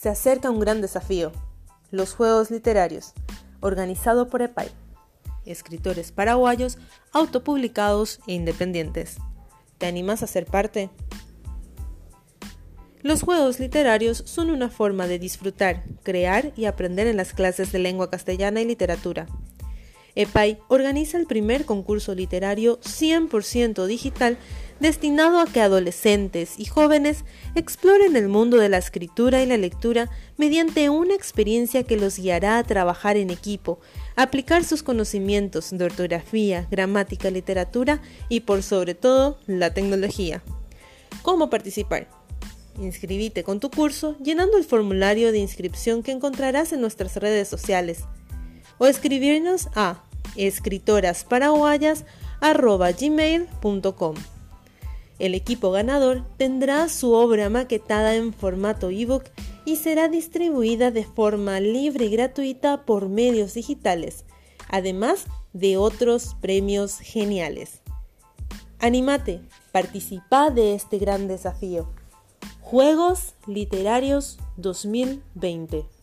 Se acerca un gran desafío, los Juegos Literarios, organizado por EPAI, escritores paraguayos autopublicados e independientes. ¿Te animas a ser parte? Los juegos literarios son una forma de disfrutar, crear y aprender en las clases de lengua castellana y literatura. EPAI organiza el primer concurso literario 100% digital destinado a que adolescentes y jóvenes exploren el mundo de la escritura y la lectura mediante una experiencia que los guiará a trabajar en equipo, aplicar sus conocimientos de ortografía, gramática, literatura y por sobre todo la tecnología. ¿Cómo participar? Inscribite con tu curso llenando el formulario de inscripción que encontrarás en nuestras redes sociales o escribirnos a escritorasparaguayas.gmail.com. El equipo ganador tendrá su obra maquetada en formato ebook y será distribuida de forma libre y gratuita por medios digitales, además de otros premios geniales. Anímate, participa de este gran desafío. Juegos Literarios 2020.